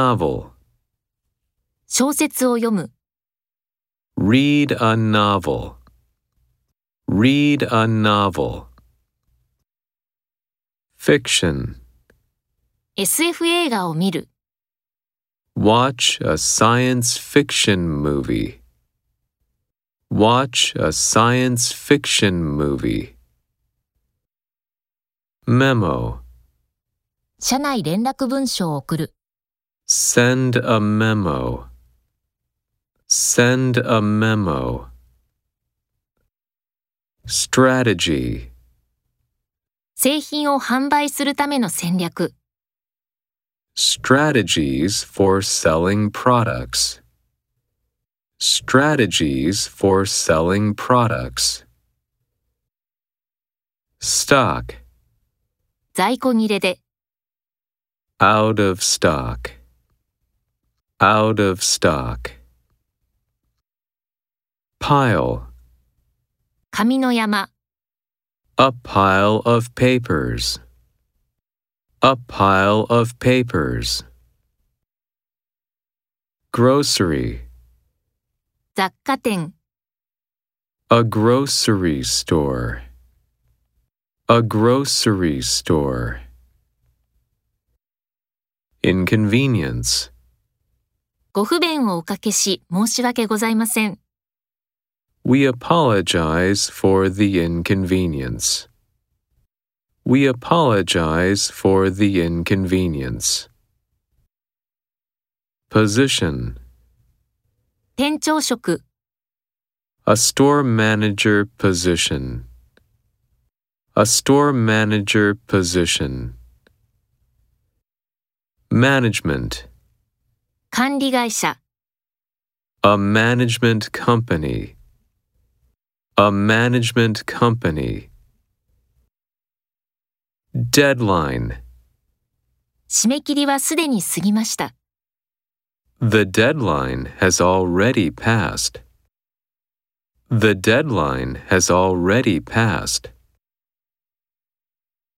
novel. 小説を読む、Read a novel. Read a novel. Fiction. SF 映画を見る、Watch a science fiction movie. Watch a science fiction movie. Memo. 社内連絡文書を送る、Send a memo. Send a memo. Strategy. 製品を販売するための戦略、 Strategies for selling products. Strategies for selling products. Stock. 在庫切れで、 Out of stock. Out of stock. Pile. 紙の山、 A pile of papers. A pile of papers. Grocery. 雑貨店、 A grocery store. A grocery store. Inconvenience. ご不便をおかけし申し訳ございません。 We apologize for the inconvenience. We apologize for the inconvenience. Position. 店長職、 A store manager position. A store manager position. Management. 管理会社、A management company. A management company. Deadline. 締め切りはすでに過ぎました。The deadline has already passed. The deadline has already passed.